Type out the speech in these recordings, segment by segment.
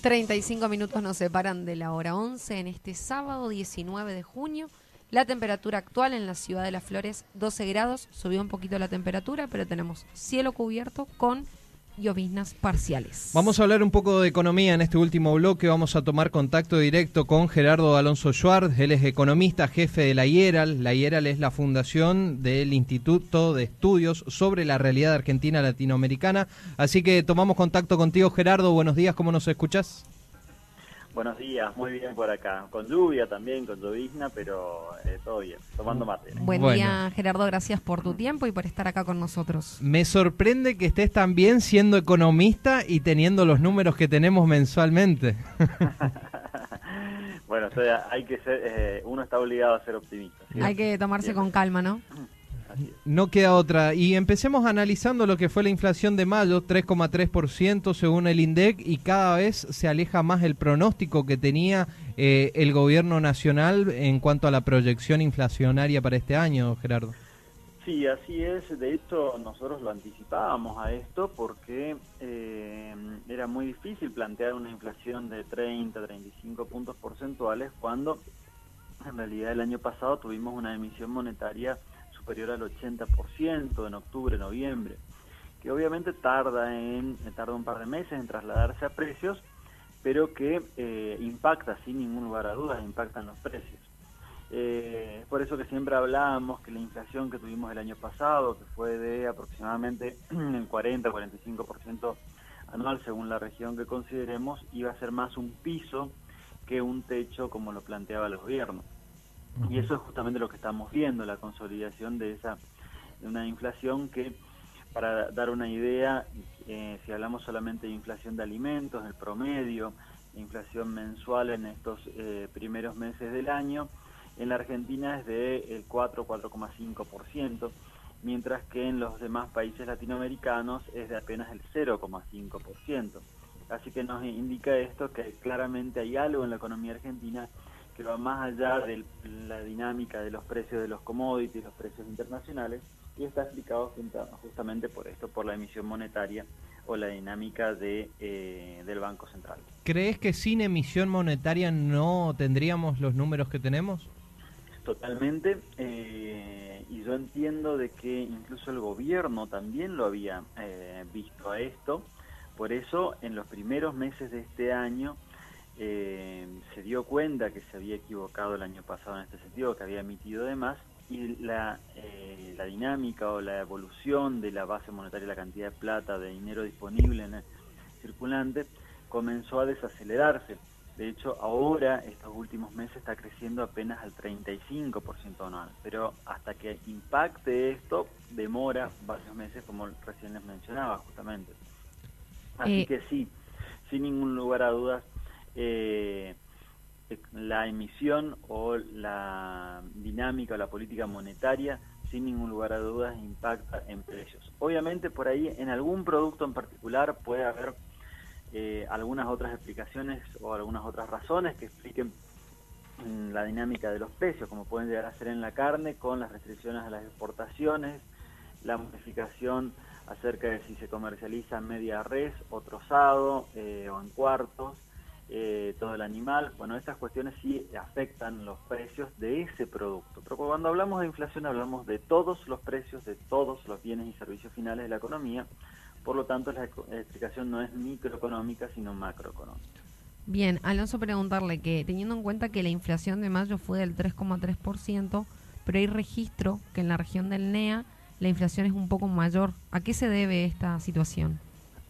35 minutos nos separan de la hora 11 en este sábado 19 de junio. La temperatura actual en la ciudad de Las Flores, 12 grados. Subió un poquito la temperatura, pero tenemos cielo cubierto con lloviznas parciales. Vamos a hablar un poco de economía en este último bloque. Vamos a tomar contacto directo con Gerardo Alonso Schwartz. Él es economista, jefe de la IERAL. La IERAL es la fundación del Instituto de Estudios sobre la Realidad Argentina Latinoamericana. Así que tomamos contacto contigo, Gerardo. Buenos días, ¿cómo nos escuchás? Buenos días, muy bien por acá. Con lluvia también, con llovizna, pero eh, todo bien, tomando mate. Buen día, Gerardo, gracias por tu tiempo y por estar acá con nosotros. Me sorprende que estés también siendo economista y teniendo los números que tenemos mensualmente. bueno, hay que ser, eh, uno está obligado a ser optimista. Hay que tomarse con calma, ¿no? No queda otra. Y empecemos analizando lo que fue la inflación de mayo, 3,3% según el INDEC, y cada vez se aleja más el pronóstico que tenía eh, el gobierno nacional en cuanto a la proyección inflacionaria para este año, Gerardo. Sí, así es. De hecho, nosotros lo anticipábamos a esto porque eh, era muy difícil plantear una inflación de 30, 35 puntos porcentuales cuando en realidad el año pasado tuvimos una emisión monetaria superior al 80% en octubre, noviembre, que obviamente tarda, en, tarda un par de meses en trasladarse a precios, pero que eh, impacta sin ningún lugar a dudas, impactan los precios. Eh, por eso que siempre hablábamos que la inflación que tuvimos el año pasado, que fue de aproximadamente el 40-45% anual según la región que consideremos, iba a ser más un piso que un techo como lo planteaba el gobierno. Y eso es justamente lo que estamos viendo, la consolidación de esa de una inflación que, para dar una idea, eh, si hablamos solamente de inflación de alimentos, el promedio, inflación mensual en estos eh, primeros meses del año, en la Argentina es de el 4-4,5%, mientras que en los demás países latinoamericanos es de apenas el 0,5%. Así que nos indica esto que claramente hay algo en la economía argentina que va más allá de la dinámica de los precios de los commodities, los precios internacionales, y está explicado justamente por esto, por la emisión monetaria o la dinámica de, eh, del Banco Central. ¿Crees que sin emisión monetaria no tendríamos los números que tenemos? Totalmente, eh, y yo entiendo de que incluso el gobierno también lo había eh, visto a esto, por eso en los primeros meses de este año eh, se dio cuenta que se había equivocado el año pasado en este sentido, que había emitido de más, y la, eh, la dinámica o la evolución de la base monetaria, la cantidad de plata, de dinero disponible en el circulante, comenzó a desacelerarse. De hecho, ahora, estos últimos meses, está creciendo apenas al 35% anual. Pero hasta que impacte esto, demora varios meses, como recién les mencionaba, justamente. Así eh, que sí, sin ningún lugar a dudas, eh, la emisión o la dinámica o la política monetaria, sin ningún lugar a dudas, impacta en precios. Obviamente por ahí en algún producto en particular puede haber eh, algunas otras explicaciones o algunas otras razones que expliquen mm, la dinámica de los precios, como pueden llegar a ser en la carne, con las restricciones a las exportaciones, la modificación acerca de si se comercializa media res o trozado eh, o en cuartos, eh, todo el animal. Bueno, estas cuestiones sí afectan los precios de ese producto. Pero cuando hablamos de inflación hablamos de todos los precios de todos los bienes y servicios finales de la economía. Por lo tanto, la explicación no es microeconómica, sino macroeconómica. Bien, Alonso, preguntarle que teniendo en cuenta que la inflación de mayo fue del 3,3%, pero hay registro que en la región del NEA la inflación es un poco mayor. ¿A qué se debe esta situación?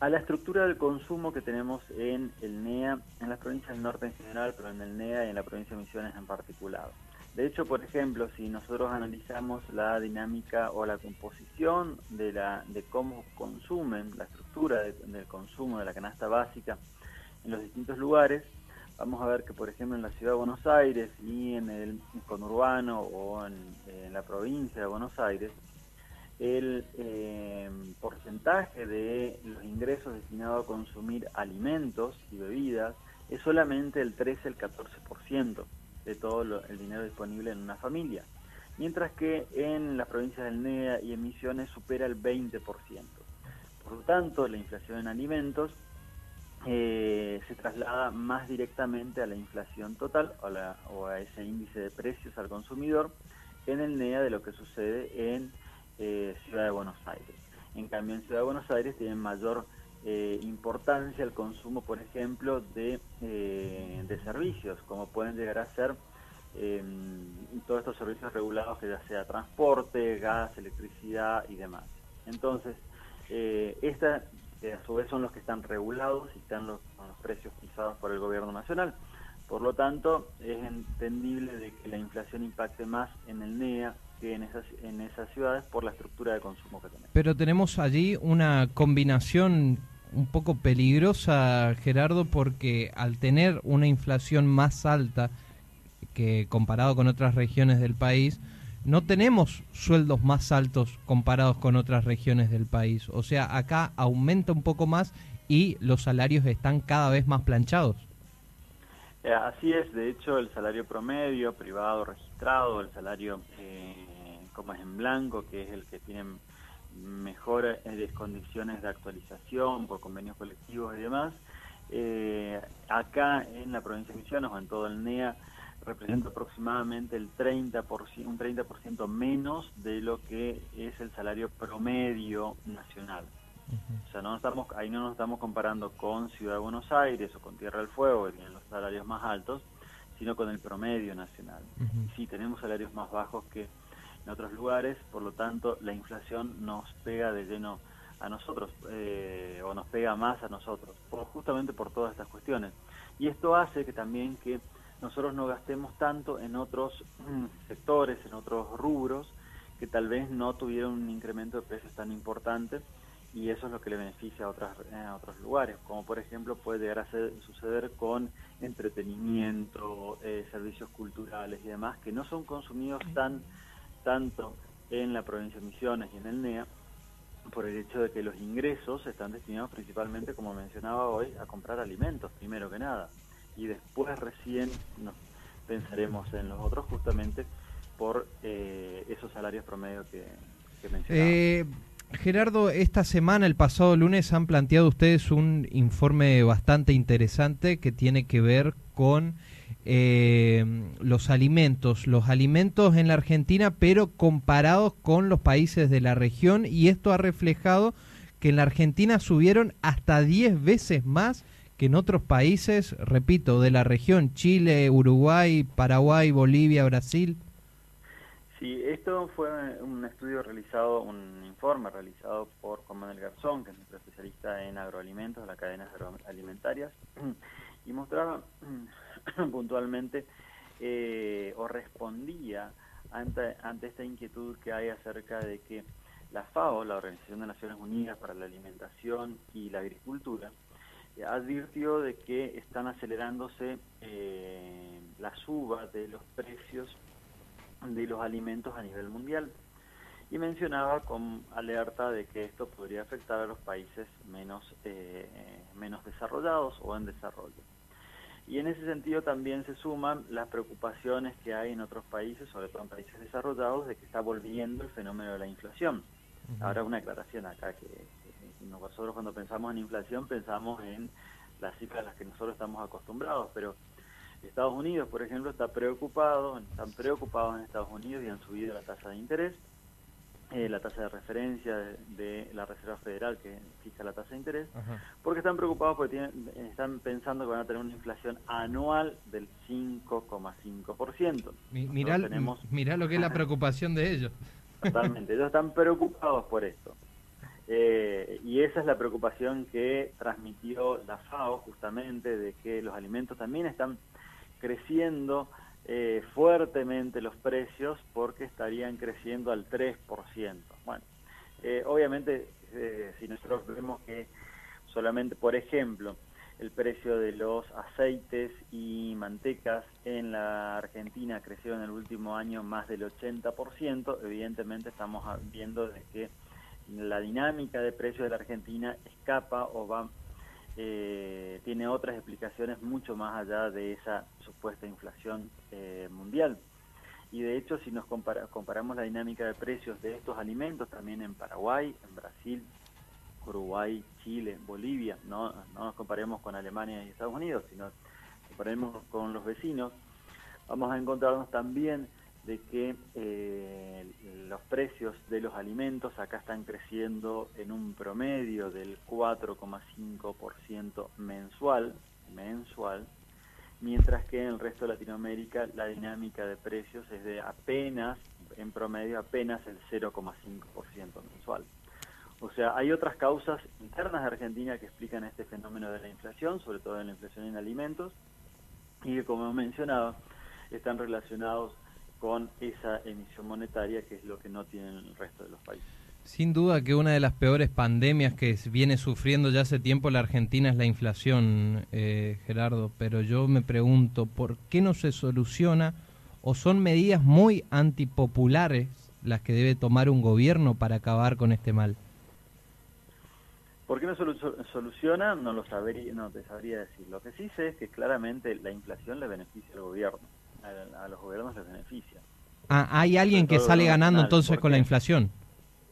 A la estructura del consumo que tenemos en el NEA, en las provincias del norte en general, pero en el NEA y en la provincia de Misiones en particular. De hecho, por ejemplo, si nosotros analizamos la dinámica o la composición de, la, de cómo consumen, la estructura del consumo de la canasta básica en los distintos lugares, vamos a ver que, por ejemplo, en la ciudad de Buenos Aires y en el conurbano o en la provincia de Buenos Aires, el eh, porcentaje de los ingresos destinados a consumir alimentos y bebidas es solamente el 13, el 14% de todo el dinero disponible en una familia, mientras que en las provincias del NEA y emisiones supera el 20%. Por lo tanto, la inflación en alimentos eh, se traslada más directamente a la inflación total o, a ese índice de precios al consumidor en el NEA de lo que sucede en eh, Ciudad de Buenos Aires. En cambio, en Ciudad de Buenos Aires tiene mayor eh, importancia el consumo, por ejemplo, de, de servicios, como pueden llegar a ser todos estos servicios regulados, que ya sea transporte, gas, electricidad y demás. Entonces, esta que a su vez son los que están regulados y están los, con los precios fijados por el gobierno nacional. Por lo tanto, es entendible de que la inflación impacte más en el NEA que en esas, en esas ciudades por la estructura de consumo que tenemos. Pero tenemos allí una combinación un poco peligrosa, Gerardo, porque al tener una inflación más alta que comparado con otras regiones del país, no tenemos sueldos más altos comparados con otras regiones del país. O sea, acá aumenta un poco más y los salarios están cada vez más planchados. Eh, así es, de hecho el salario promedio, privado, registrado, el salario eh, como es en blanco, que es el que tiene mejores eh, condiciones de actualización por convenios colectivos y demás, acá en la provincia de Misiones o en todo el NEA representa aproximadamente el 30%, un 30% menos de lo que es el salario promedio nacional. O sea, no estamos, ahí no nos estamos comparando con Ciudad de Buenos Aires o con Tierra del Fuego, que tienen los salarios más altos, sino con el promedio nacional. Sí, tenemos salarios más bajos que en otros lugares, por lo tanto, la inflación nos pega de lleno a nosotros, eh, o nos pega más a nosotros, justamente por todas estas cuestiones. Y esto hace que también que nosotros no gastemos tanto en otros mm, sectores, en otros rubros, que tal vez no tuvieron un incremento de precios tan importante y eso es lo que le beneficia a, otras, a otros lugares, como por ejemplo puede llegar a suceder con entretenimiento, eh, servicios culturales y demás, que no son consumidos tan tanto en la provincia de Misiones y en el NEA, por el hecho de que los ingresos están destinados principalmente, como mencionaba hoy, a comprar alimentos, primero que nada y después recién nos pensaremos en los otros justamente por eh, esos salarios promedio que, que. Eh, Gerardo, esta semana, el pasado lunes, han planteado ustedes un informe bastante interesante que tiene que ver con eh, los alimentos, los alimentos en la Argentina, pero comparados con los países de la región, y esto ha reflejado que en la Argentina subieron hasta 10 veces más que en otros países, repito, de la región, Chile, Uruguay, Paraguay, Bolivia, Brasil? Sí, esto fue un estudio realizado, un informe realizado por Juan Manuel Garzón, que es nuestro especialista en agroalimentos, las cadenas agroalimentarias, y mostraba puntualmente eh, o respondía ante, esta inquietud que hay acerca de que la FAO, la Organización de Naciones Unidas para la Alimentación y la Agricultura, advirtió de que están acelerándose eh, la suba de los precios de los alimentos a nivel mundial y mencionaba con alerta de que esto podría afectar a los países menos, eh, menos desarrollados o en desarrollo. Y en ese sentido también se suman las preocupaciones que hay en otros países, sobre todo en países desarrollados, de que está volviendo el fenómeno de la inflación. Ahora una aclaración acá que nosotros cuando pensamos en inflación pensamos en las cifras a las que nosotros estamos acostumbrados, pero Estados Unidos, por ejemplo, está preocupado, están preocupados en Estados Unidos y han subido la tasa de interés, eh, la tasa de referencia de, la Reserva Federal que fija la tasa de interés, porque están preocupados porque tienen, están pensando que van a tener una inflación anual del 5,5%. Mirá, mirá lo que es la preocupación de ellos. Totalmente, ellos están preocupados por esto. Eh, y esa es la preocupación que transmitió la FAO justamente de que los alimentos también están creciendo eh, fuertemente los precios porque estarían creciendo al 3%. Bueno, eh, obviamente si nosotros vemos que solamente, por ejemplo, el precio de los aceites y mantecas en la Argentina creció en el último año más del 80%, evidentemente estamos viendo de que la dinámica de precios de la Argentina escapa o va eh, tiene otras explicaciones mucho más allá de esa supuesta inflación eh, mundial. Y de hecho, si nos comparamos la dinámica de precios de estos alimentos también en Paraguay, en Brasil Uruguay, Chile, Bolivia, no, no nos comparemos con Alemania y Estados Unidos, sino comparemos con los vecinos, vamos a encontrarnos también de que eh, los precios de los alimentos acá están creciendo en un promedio del 4,5% mensual, mensual, mientras que en el resto de Latinoamérica la dinámica de precios es de apenas, en promedio apenas el 0,5% mensual. O sea, hay otras causas internas de Argentina que explican este fenómeno de la inflación, sobre todo en la inflación en alimentos, y que como mencionaba, están relacionados con esa emisión monetaria, que es lo que no tienen el resto de los países. Sin duda que una de las peores pandemias que viene sufriendo ya hace tiempo la Argentina es la inflación, eh, Gerardo, pero yo me pregunto, ¿por qué no se soluciona o son medidas muy antipopulares las que debe tomar un gobierno para acabar con este mal? ¿Por qué no soluciona? No lo sabría, no te sabría decir. Lo que sí sé es que claramente la inflación le beneficia al gobierno a, los gobiernos les beneficia. Ah, ¿Hay alguien que sale ganando entonces con la inflación?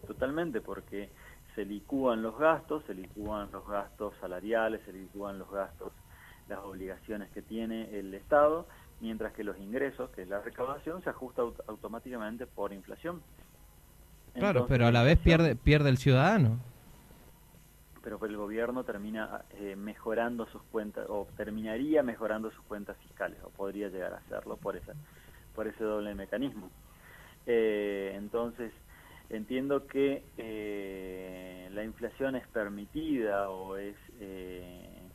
Totalmente, porque se licúan los gastos, se licúan los gastos salariales, se licúan los gastos, las obligaciones que tiene el Estado, mientras que los ingresos, que es la recaudación, se ajusta automáticamente por inflación. Claro, pero a la vez pierde, pierde el ciudadano pero el gobierno termina eh, mejorando sus cuentas o terminaría mejorando sus cuentas fiscales o podría llegar a hacerlo por esa por ese doble mecanismo. Eh, entonces entiendo que eh, la inflación es permitida o es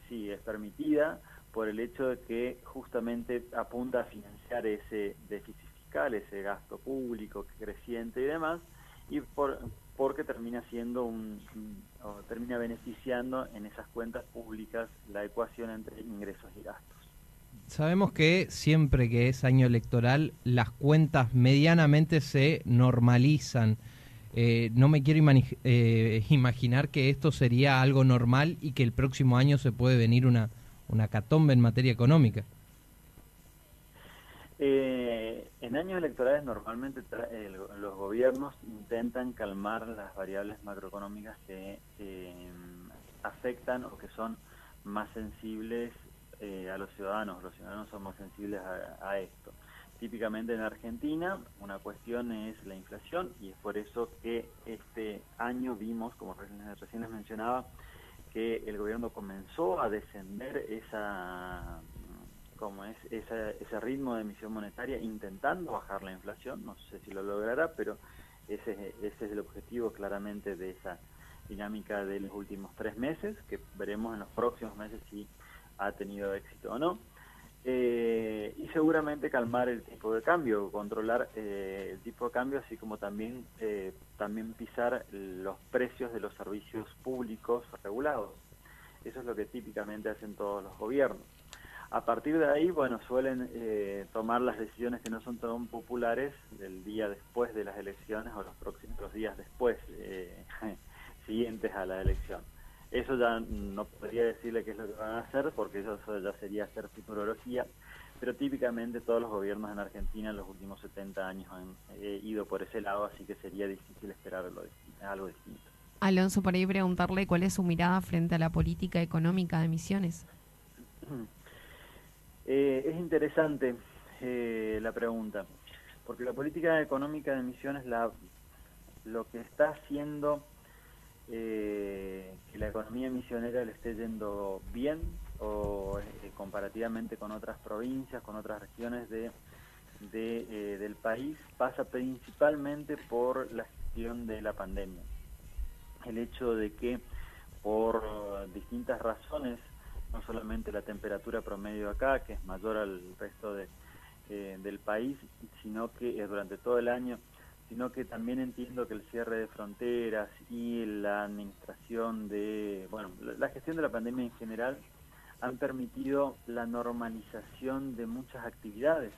sí es permitida por el hecho de que justamente apunta a financiar ese déficit fiscal ese gasto público creciente y demás y por porque termina siendo un, o termina beneficiando en esas cuentas públicas la ecuación entre ingresos y gastos. Sabemos que siempre que es año electoral las cuentas medianamente se normalizan. Eh, no me quiero eh, imaginar que esto sería algo normal y que el próximo año se puede venir una, una catombe en materia económica. Eh, en años electorales normalmente los gobiernos intentan calmar las variables macroeconómicas que afectan o que son más sensibles eh, a los ciudadanos. Los ciudadanos son más sensibles a, esto. Típicamente en Argentina una cuestión es la inflación y es por eso que este año vimos, como recién les mencionaba, que el gobierno comenzó a descender esa como es ese ritmo de emisión monetaria intentando bajar la inflación, no sé si lo logrará, pero ese, es el objetivo claramente de esa dinámica de los últimos tres meses, que veremos en los próximos meses si ha tenido éxito o no. Eh, y seguramente calmar el tipo de cambio, controlar eh, el tipo de cambio, así como también, eh, también pisar los precios de los servicios públicos regulados. Eso es lo que típicamente hacen todos los gobiernos. A partir de ahí, bueno, suelen eh, tomar las decisiones que no son tan populares del día después de las elecciones o los próximos días después, eh, siguientes a la elección. Eso ya no podría decirle qué es lo que van a hacer, porque eso ya sería hacer futurología, pero típicamente todos los gobiernos en Argentina en los últimos 70 años han eh, ido por ese lado, así que sería difícil esperar algo distinto. Alonso, por ahí preguntarle cuál es su mirada frente a la política económica de Misiones. Eh, es interesante eh, la pregunta, porque la política económica de Misiones la, lo que está haciendo eh, que la economía misionera le esté yendo bien o comparativamente con otras provincias, con otras regiones de, del país, pasa principalmente por la gestión de la pandemia. El hecho de que por distintas razones no solamente la temperatura promedio acá, que es mayor al resto de, eh, del país, sino que es durante todo el año, sino que también entiendo que el cierre de fronteras y la administración de, bueno, la gestión de la pandemia en general han permitido la normalización de muchas actividades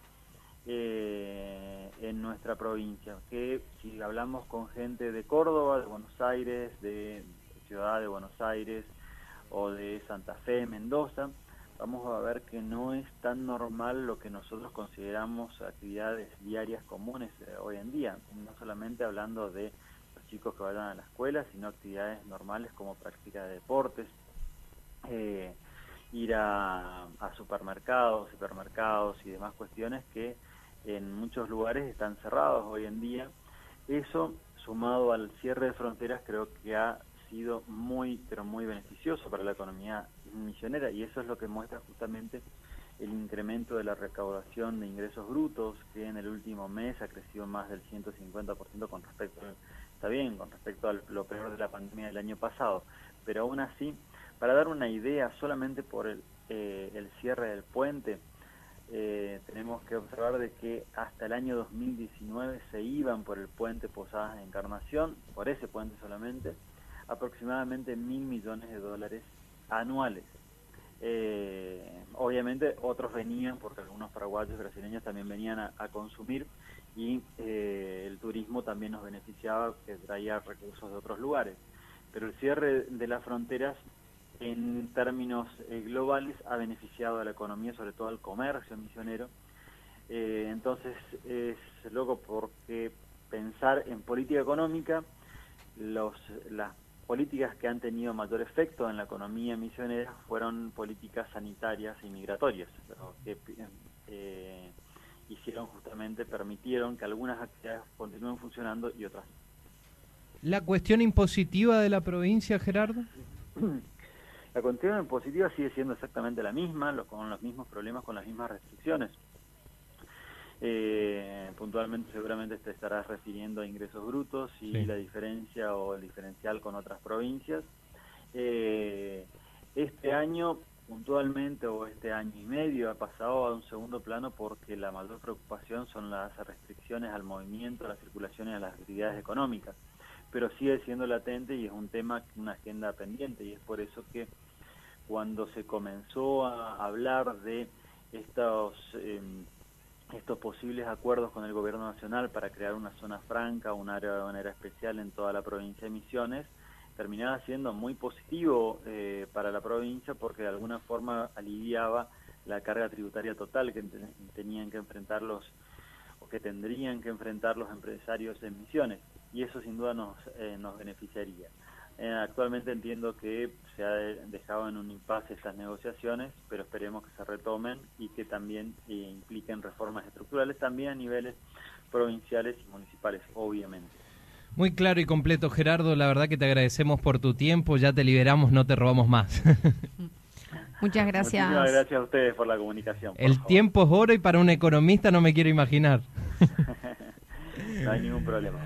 eh, en nuestra provincia, que si hablamos con gente de Córdoba, de Buenos Aires, de Ciudad de Buenos Aires, o de Santa Fe, Mendoza, vamos a ver que no es tan normal lo que nosotros consideramos actividades diarias comunes eh, hoy en día, no solamente hablando de los chicos que vayan a la escuela, sino actividades normales como práctica de deportes, eh, ir a, a supermercados, supermercados y demás cuestiones que en muchos lugares están cerrados hoy en día. Eso, sumado al cierre de fronteras, creo que ha sido muy, pero muy beneficioso para la economía misionera y eso es lo que muestra justamente el incremento de la recaudación de ingresos brutos, que en el último mes ha crecido más del 150% con respecto, está bien, con respecto a lo peor de la pandemia del año pasado, pero aún así, para dar una idea, solamente por el, eh, el cierre del puente, eh, tenemos que observar de que hasta el año 2019 se iban por el puente Posadas de Encarnación, por ese puente solamente, aproximadamente mil millones de dólares anuales. Eh, obviamente otros venían, porque algunos paraguayos brasileños también venían a, consumir y eh, el turismo también nos beneficiaba, que traía recursos de otros lugares. Pero el cierre de las fronteras en términos eh, globales ha beneficiado a la economía, sobre todo al comercio misionero. Eh, entonces es loco porque pensar en política económica, los, las políticas que han tenido mayor efecto en la economía misionera fueron políticas sanitarias y migratorias, que eh, hicieron justamente, permitieron que algunas actividades continúen funcionando y otras. ¿La cuestión impositiva de la provincia, Gerardo? La cuestión impositiva sigue siendo exactamente la misma, con los mismos problemas, con las mismas restricciones. Eh, puntualmente seguramente te estarás refiriendo a ingresos brutos y la diferencia o el diferencial con otras provincias. Eh, este año puntualmente o este año y medio ha pasado a un segundo plano porque la mayor preocupación son las restricciones al movimiento, a la circulación y a las actividades económicas, pero sigue siendo latente y es un tema, una agenda pendiente. Y es por eso que cuando se comenzó a hablar de estos eh, estos posibles acuerdos con el gobierno nacional para crear una zona franca, un área manera especial en toda la provincia de Misiones, terminaba siendo muy positivo eh, para la provincia porque de alguna forma aliviaba la carga tributaria total que tenían que enfrentar los o que tendrían que enfrentar los empresarios en Misiones y eso sin duda nos, eh, nos beneficiaría. Eh, actualmente entiendo que se ha dejado en un impasse estas negociaciones, pero esperemos que se retomen y que también eh, impliquen reformas estructurales también a niveles provinciales y municipales, obviamente. Muy claro y completo, Gerardo. La verdad que te agradecemos por tu tiempo. Ya te liberamos, no te robamos más. Muchas gracias. Muchas gracias a ustedes por la comunicación. El tiempo es oro y para un economista no me quiero imaginar. no hay ningún problema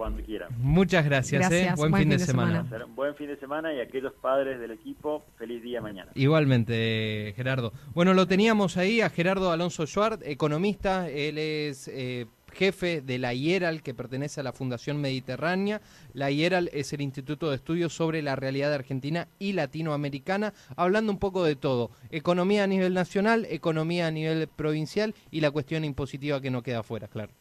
cuando quieran. Muchas gracias, ¿eh? buen, fin, de, semana. Buen fin de semana y aquellos padres del equipo, feliz día mañana. Igualmente, Gerardo. Bueno, lo teníamos ahí a Gerardo Alonso Schwartz, economista, él es... Eh, jefe de la IERAL, que pertenece a la Fundación Mediterránea. La IERAL es el Instituto de Estudios sobre la Realidad Argentina y Latinoamericana, hablando un poco de todo. Economía a nivel nacional, economía a nivel provincial y la cuestión impositiva que no queda afuera, claro.